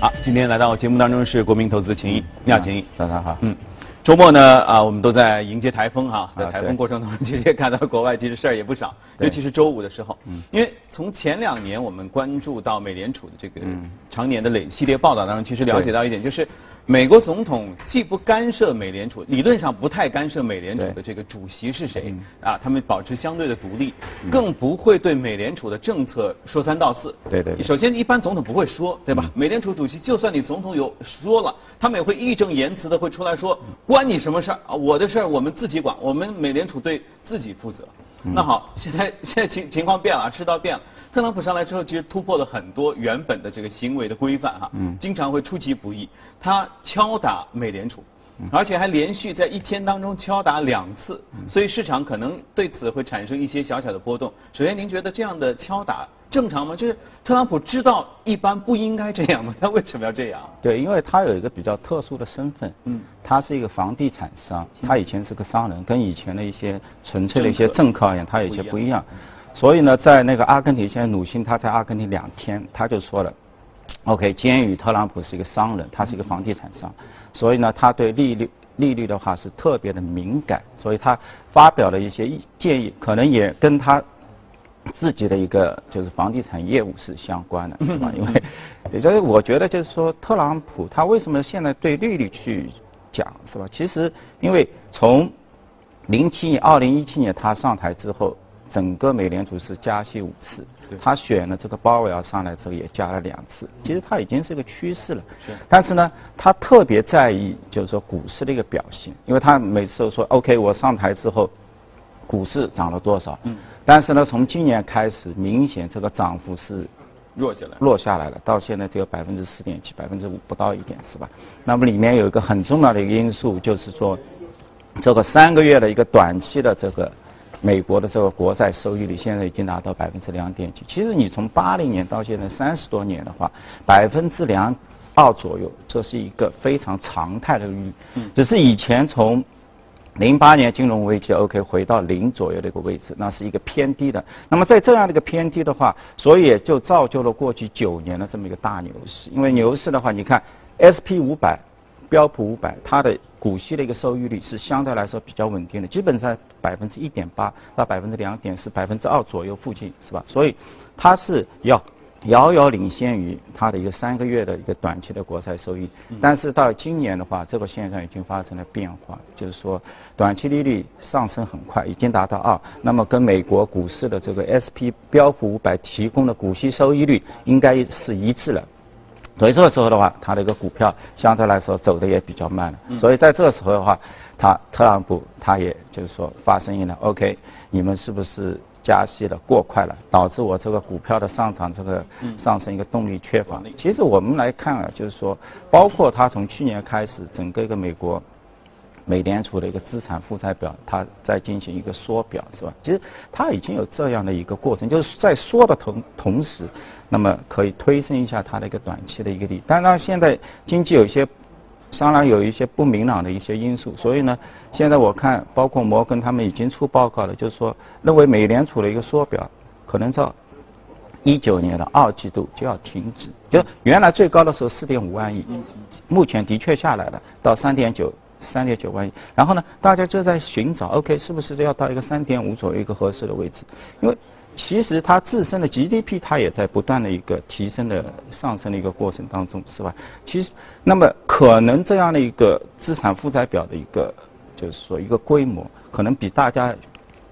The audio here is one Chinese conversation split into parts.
好，今天来到节目当中是国民投资秦毅，你好，秦毅，早上好。嗯，周末呢啊，我们都在迎接台风哈，在啊台风过程当中，其实也看到国外其实事儿也不少，尤其是周五的时候，嗯。因为从前两年我们关注到美联储的这个嗯。常年的累系列报道当中，其实了解到一点，就是美国总统既不干涉美联储，理论上不太干涉美联储的这个主席是谁嗯。啊，他们保持相对的独立，更不会对美联储的政策说三道四。对对对。首先，一般总统不会说，对吧？美联储主席就算你总统有说了，他们也会义正言辞的会出来说，关你什么事儿？啊？我的事儿我们自己管，我们美联储对自己负责。那好，现在 现在情情况变了啊，世道变了。特朗普上来之后，其实突破了很多原本的这个行为的规范哈，嗯经常会出其不意，他敲打美联储。而且还连续在一天当中敲打两次，所以市场可能对此会产生一些小小的波动。首先，您觉得这样的敲打正常吗？就是特朗普知道一般不应该这样吗？他为什么要这样？对，因为他有一个比较特殊的身份，嗯他是一个房地产商，他以前是个商人，跟以前的一些纯粹的一些政客而言，他有些不一样。所以呢，在那个阿根廷，现在鲁辛他在阿根廷两天，他就说了，OK，鉴于特朗普是一个商人，他是一个房地产商，所以呢，他对利率利率的话是特别的敏感，所以他发表了一些意建议，可能也跟他自己的一个就是房地产业务是相关的，是吧？因为，也就是我觉得就是说，特朗普他为什么现在对利率去讲，是吧？其实因为从零七年、二零一七年他上台之后，整个美联储是加息五次对，他选了这个鲍威尔上来之后也加了两次，其实他已经是个趋势了是。但是呢，他特别在意就是说股市的一个表现，因为他每次都说 OK，我上台之后。股市涨了多少？嗯但是呢，从今年开始，明显这个涨幅是弱下来。落下来了，到现在只有百分之四点七，百分之五不到一点，是吧？那么里面有一个很重要的一个因素，就是说，这个三个月的一个短期的这个美国的这个国债收益率，现在已经达到百分之两点几。其实你从八零年到现在三十多年的话，百分之两二左右，这是一个非常常态的率。嗯只是以前从零八年金融危机，OK 回到零左右的一个位置，那是一个偏低的。那么在这样的一个偏低的话，所以也就造就了过去九年的这么一个大牛市。因为牛市的话，你看 SP 五百、标普五百，它的股息的一个收益率是相对来说比较稳定的，基本上百分之一点八到百分之两点四、百分之二左右附近，是吧？所以它是要。遥遥领先于它的一个三个月的一个短期的国债收益，但是到今年的话，这个现象已经发生了变化，就是说短期利率上升很快，已经达到二，那么跟美国股市的这个 SP 标普五百提供的股息收益率应该是一致了。所以这个时候的话，它的一个股票相对来说走的也比较慢了。所以在这个时候的话，他特朗普他也就是说发声音了，OK，你们是不是加息的过快了，导致我这个股票的上涨这个上升一个动力缺乏？其实我们来看啊，就是说，包括他从去年开始，整个一个美国。美联储的一个资产负债表，它在进行一个缩表，是吧？其实它已经有这样的一个过程，就是在缩的同同时，那么可以推升一下它的一个短期的一个利。当然，现在经济有一些，当然有一些不明朗的一些因素，所以呢，现在我看包括摩根他们已经出报告了，就是说认为美联储的一个缩表可能到一九年的二季度就要停止，就原来最高的时候四点五万亿，目前的确下来了，到三点九。三点九万亿，然后呢，大家就在寻找，OK，是不是要到一个三点五左右一个合适的位置？因为其实它自身的 GDP 它也在不断的一个提升的上升的一个过程当中，是吧？其实，那么可能这样的一个资产负债表的一个，就是说一个规模，可能比大家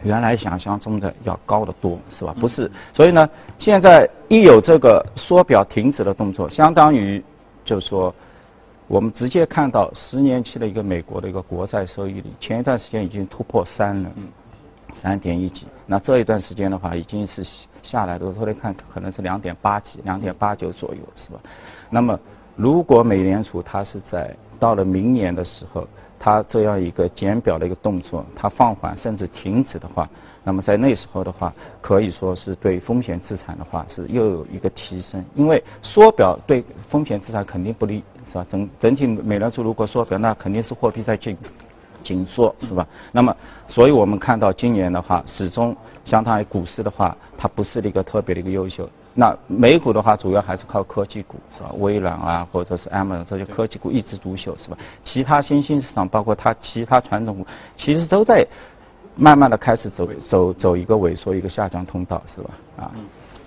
原来想象中的要高得多，是吧？不是，所以呢，现在一有这个缩表停止的动作，相当于就是说。我们直接看到十年期的一个美国的一个国债收益率，前一段时间已经突破三了，三点一几。那这一段时间的话，已经是下来的。我昨天看可能是两点八几、两点八九左右，是吧？那么如果美联储它是在到了明年的时候，它这样一个减表的一个动作，它放缓甚至停止的话，那么在那时候的话，可以说是对风险资产的话是又有一个提升，因为缩表对风险资产肯定不利，是吧？整整体美联储如果缩表，那肯定是货币在紧紧缩是吧？那么，所以我们看到今年的话，始终相当于股市的话，它不是一个特别的一个优秀。那美股的话，主要还是靠科技股是吧？微软啊，或者是 Amazon 这些科技股一枝独秀是吧？其他新兴市场，包括它其他传统股，其实都在慢慢的开始走走走一个萎缩、一个下降通道是吧？啊，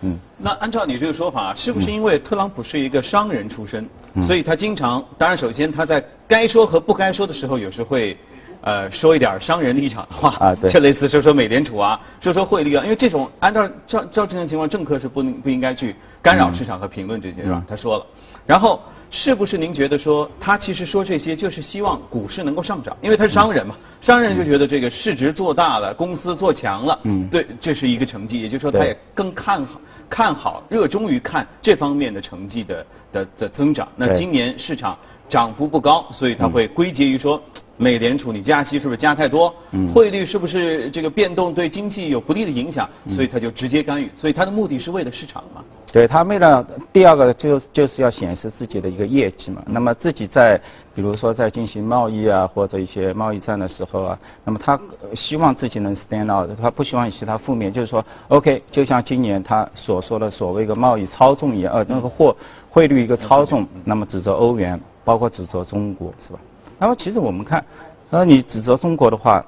嗯。那按照你这个说法，是不是因为特朗普是一个商人出身，所以他经常，当然首先他在该说和不该说的时候，有时会。呃，说一点商人立场的话啊，对，就类似说说美联储啊，说说汇率啊，因为这种按照照照正常情况，政客是不不应该去干扰市场和评论这些是吧？他说了，然后是不是您觉得说他其实说这些就是希望股市能够上涨？因为他是商人嘛，商人就觉得这个市值做大了，公司做强了，嗯，对，这是一个成绩，也就是说他也更看好看好热衷于看这方面的成绩的的的增长。那今年市场涨幅不高，所以他会归结于说。美联储，你加息是不是加太多？汇率是不是这个变动对经济有不利的影响？所以他就直接干预。所以他的目的是为了市场嘛？对他为了第二个就就是要显示自己的一个业绩嘛。那么自己在比如说在进行贸易啊或者一些贸易战的时候啊，那么他希望自己能 stand out，他不希望其他负面，就是说 OK，就像今年他所说的所谓一个贸易操纵一样，呃那个货汇率一个操纵，那么指责欧元，包括指责中国，是吧？那么其实我们看，呃，你指责中国的话，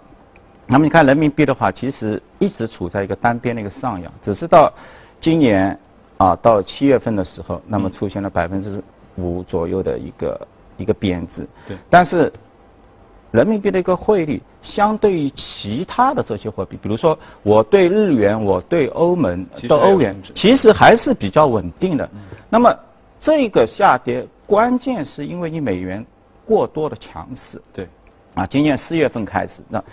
那么你看人民币的话，其实一直处在一个单边的一个上扬，只是到今年啊到七月份的时候，那么出现了百分之五左右的一个一个贬值。对。但是人民币的一个汇率，相对于其他的这些货币，比如说我对日元，我对欧盟的欧元，其实还是比较稳定的。那么这个下跌，关键是因为你美元。过多的强势，对，啊，今年四月份开始，那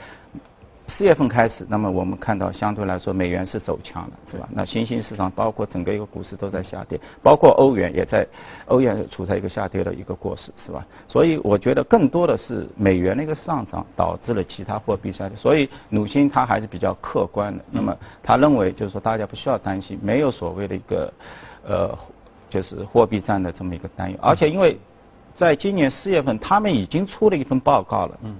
四月份开始，那么我们看到相对来说美元是走强了，是吧？那新兴市场包括整个一个股市都在下跌，包括欧元也在，欧元处在一个下跌的一个过势，是吧？所以我觉得更多的是美元的一个上涨导致了其他货币下跌，所以鲁新他还是比较客观的，那么他认为就是说大家不需要担心，没有所谓的一个呃就是货币战的这么一个担忧，而且因为。在今年四月份，他们已经出了一份报告了。嗯。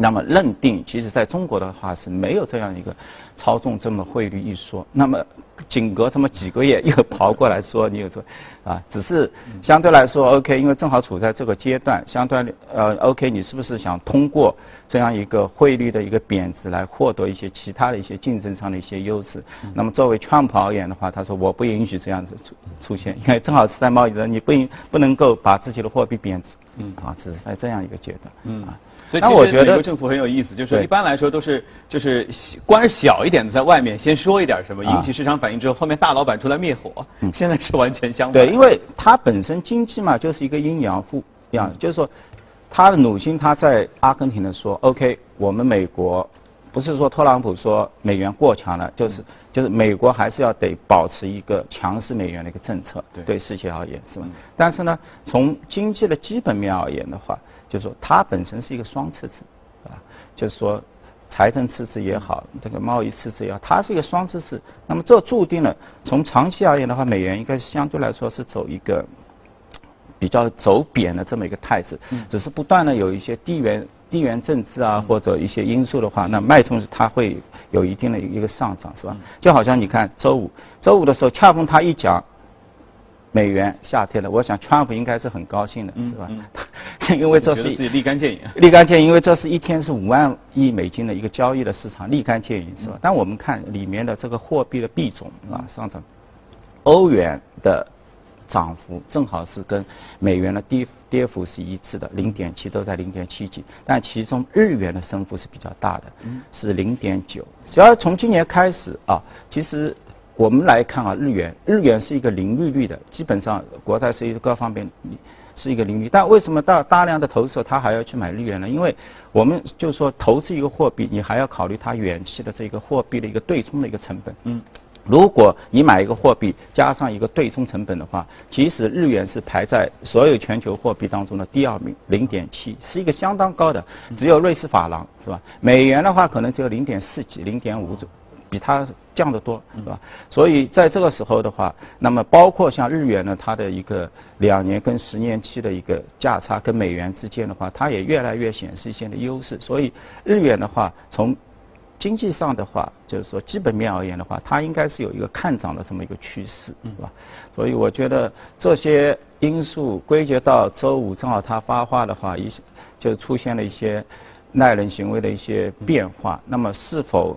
那么认定，其实在中国的话是没有这样一个操纵这么汇率一说。那么仅隔这么几个月又跑过来说你有这啊，只是相对来说 OK，因为正好处在这个阶段，相对呃 OK，你是不是想通过这样一个汇率的一个贬值来获得一些其他的一些竞争上的一些优势？那么作为川普而言的话，他说我不允许这样子出出现，因为正好是在贸易的，你不不能够把自己的货币贬值。嗯。啊，只是在这样一个阶段。嗯。啊。所以其实美国政府很有意思，就是一般来说都是就是官小一点的在外面先说一点什么，引起市场反应之后，后面大老板出来灭火。现在是完全相反。对，因为它本身经济嘛就是一个阴阳负样，就是说，他的努心他在阿根廷的说，OK，我们美国不是说特朗普说美元过强了，就是就是美国还是要得保持一个强势美元的一个政策，对世界而言是吧？但是呢，从经济的基本面而言的话。就是说，它本身是一个双赤字，啊，就是说，财政赤字也好，这个贸易赤字也好，它是一个双赤字。那么这注定了，从长期而言的话，美元应该相对来说是走一个比较走贬的这么一个态势。只是不断的有一些地缘地缘政治啊，或者一些因素的话，那脉冲它会有一定的一个上涨，是吧？就好像你看周五，周五的时候，恰逢他一讲。美元下跌了，我想川普应该是很高兴的，是吧？因为这是自己立竿见影。立竿见影，因为这是一天是五万亿美金的一个交易的市场，立竿见影，是吧？但我们看里面的这个货币的币种啊上涨，欧元的涨幅正好是跟美元的跌跌幅是一致的，零点七都在零点七几，但其中日元的升幅是比较大的，是零点九。主要从今年开始啊，其实。我们来看啊，日元，日元是一个零利率的，基本上国债是一个各方面是一个零利率。但为什么大大量的投资者他还要去买日元呢？因为我们就说投资一个货币，你还要考虑它远期的这个货币的一个对冲的一个成本。嗯，如果你买一个货币加上一个对冲成本的话，其实日元是排在所有全球货币当中的第二名，零点七，是一个相当高的，只有瑞士法郎是吧？美元的话可能只有零点四几、零点五左。比它降得多，是吧？所以在这个时候的话，那么包括像日元呢，它的一个两年跟十年期的一个价差跟美元之间的话，它也越来越显示一些的优势。所以日元的话，从经济上的话，就是说基本面而言的话，它应该是有一个看涨的这么一个趋势，是吧？所以我觉得这些因素归结到周五正好它发话的话，一就出现了一些耐人寻味的一些变化。那么是否？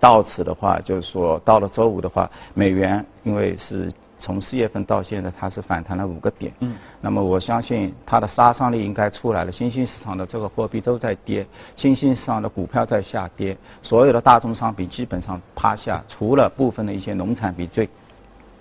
到此的话，就是说到了周五的话，美元因为是从四月份到现在，它是反弹了五个点。嗯。那么我相信它的杀伤力应该出来了。新兴市场的这个货币都在跌，新兴市场的股票在下跌，所有的大宗商品基本上趴下，除了部分的一些农产品，最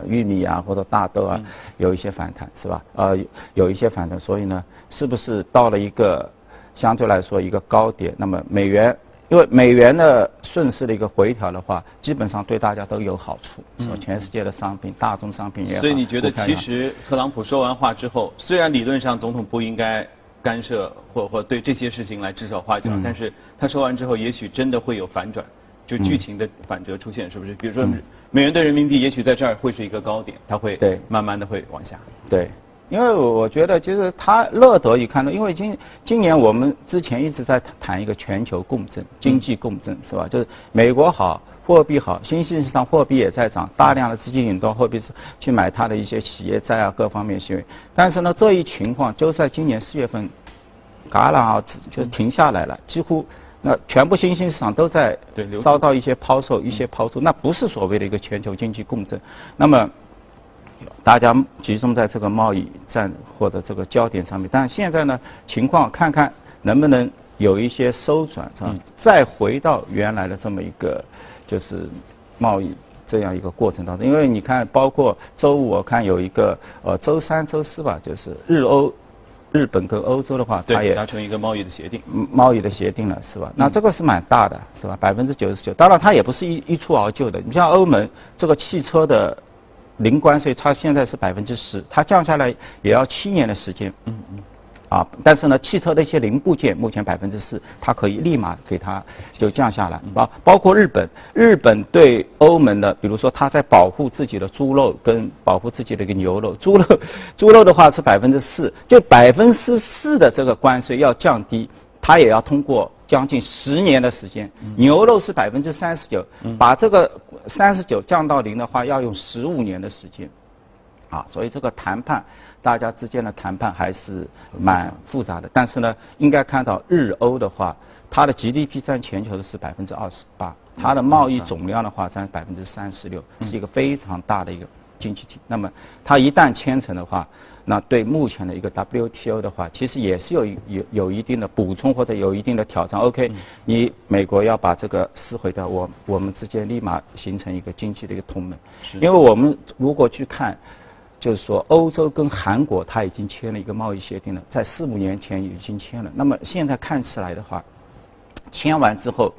玉米啊或者大豆啊有一些反弹，是吧？呃，有一些反弹，所以呢，是不是到了一个相对来说一个高点？那么美元。因为美元的顺势的一个回调的话，基本上对大家都有好处，是吧？全世界的商品，大宗商品也好。所以你觉得，其实特朗普说完话之后，虽然理论上总统不应该干涉或或对这些事情来指手画脚，但是他说完之后，也许真的会有反转，就剧情的反折出现，是不是？比如说，美元对人民币也许在这儿会是一个高点，它会慢慢的会往下。对。因为我觉得，就是他乐得一看到，因为今今年我们之前一直在谈一个全球共振、经济共振，是吧？就是美国好，货币好，新兴市场货币也在涨，大量的资金引到货币是去买它的一些企业债啊，各方面行为。但是呢，这一情况就在今年四月份，戛然而止，就停下来了，几乎那全部新兴市场都在遭到一些抛售、一些抛出，那不是所谓的一个全球经济共振。那么。大家集中在这个贸易战或者这个焦点上面，但现在呢，情况看看能不能有一些收转，是吧？再回到原来的这么一个就是贸易这样一个过程当中。因为你看，包括周五我看有一个呃周三、周四吧，就是日欧日本跟欧洲的话，它也达成一个贸易的协定，贸易的协定了，是吧？那这个是蛮大的，是吧？百分之九十九。当然，它也不是一一蹴而就的。你像欧盟这个汽车的。零关税，它现在是百分之十，它降下来也要七年的时间。嗯嗯。啊，但是呢，汽车的一些零部件目前百分之四，它可以立马给它就降下来。包，包括日本，日本对欧盟的，比如说它在保护自己的猪肉跟保护自己的一个牛肉，猪肉，猪肉的话是百分之四，就百分之四的这个关税要降低。它也要通过将近十年的时间，牛肉是百分之三十九，把这个三十九降到零的话，要用十五年的时间，啊，所以这个谈判，大家之间的谈判还是蛮复杂的。但是呢，应该看到日欧的话，它的 GDP 占全球的是百分之二十八，它的贸易总量的话占百分之三十六，是一个非常大的一个经济体。那么它一旦签成的话，那对目前的一个 WTO 的话，其实也是有有有一定的补充或者有一定的挑战。OK，你美国要把这个撕毁掉，我我们之间立马形成一个经济的一个同盟。因为我们如果去看，就是说欧洲跟韩国它已经签了一个贸易协定了，在四五年前已经签了。那么现在看起来的话，签完之后，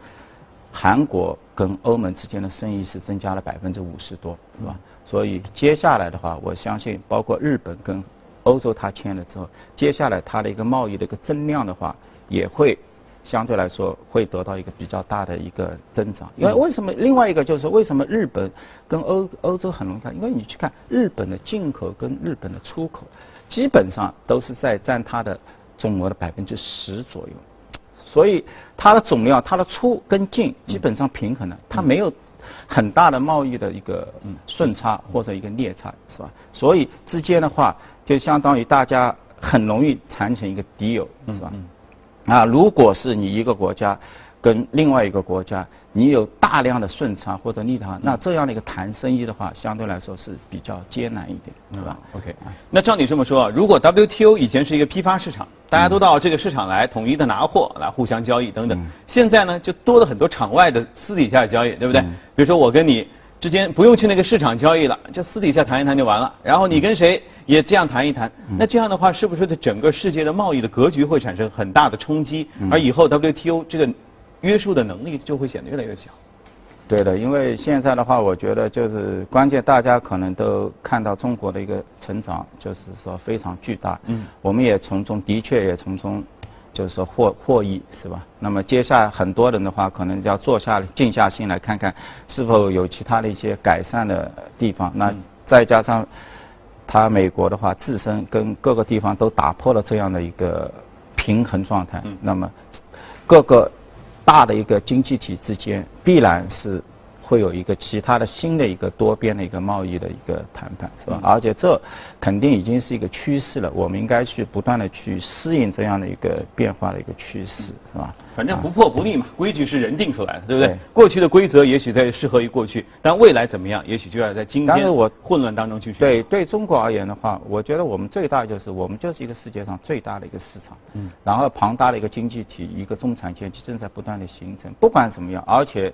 韩国跟欧盟之间的生意是增加了百分之五十多，是吧？所以接下来的话，我相信包括日本跟欧洲它签了之后，接下来它的一个贸易的一个增量的话，也会相对来说会得到一个比较大的一个增长。因为为什么？另外一个就是为什么日本跟欧欧洲很容易？因为你去看日本的进口跟日本的出口，基本上都是在占它的总额的百分之十左右，所以它的总量、它的出跟进基本上平衡了，它没有。很大的贸易的一个顺差或者一个逆差，是吧？所以之间的话，就相当于大家很容易产生一个敌友，是吧？啊，如果是你一个国家跟另外一个国家。你有大量的顺差或者逆差，那这样的一个谈生意的话，相对来说是比较艰难一点，对吧？OK，那照你这么说，如果 WTO 以前是一个批发市场，大家都到这个市场来统一的拿货，来互相交易等等，现在呢就多了很多场外的私底下的交易，对不对？比如说我跟你之间不用去那个市场交易了，就私底下谈一谈就完了，然后你跟谁也这样谈一谈，那这样的话是不是对整个世界的贸易的格局会产生很大的冲击？而以后 WTO 这个。约束的能力就会显得越来越小。对的，因为现在的话，我觉得就是关键，大家可能都看到中国的一个成长，就是说非常巨大。嗯。我们也从中的确也从中就是说获获益是吧？那么接下来很多人的话，可能要坐下来静下心来看看，是否有其他的一些改善的地方。那再加上，他美国的话自身跟各个地方都打破了这样的一个平衡状态，那么各个大的一个经济体之间必然是。会有一个其他的新的一个多边的一个贸易的一个谈判，是吧？而且这肯定已经是一个趋势了，我们应该去不断的去适应这样的一个变化的一个趋势，是吧？反正不破不立嘛，规矩是人定出来的，对不对？过去的规则也许在适合于过去，但未来怎么样，也许就要在今天我混乱当中去。对对中国而言的话，我觉得我们最大就是我们就是一个世界上最大的一个市场，嗯，然后庞大的一个经济体，一个中产阶级正在不断的形成，不管怎么样，而且。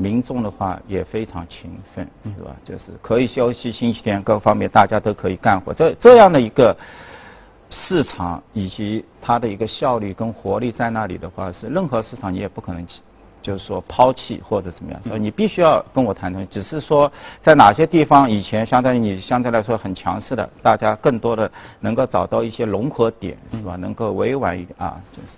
民众的话也非常勤奋，是吧？就是可以休息，星期天各方面大家都可以干活。这这样的一个市场以及它的一个效率跟活力在那里的话，是任何市场你也不可能，就是说抛弃或者怎么样。所以你必须要跟我谈谈，只是说在哪些地方以前相当于你相对来说很强势的，大家更多的能够找到一些融合点，是吧？能够委婉一点啊，就是。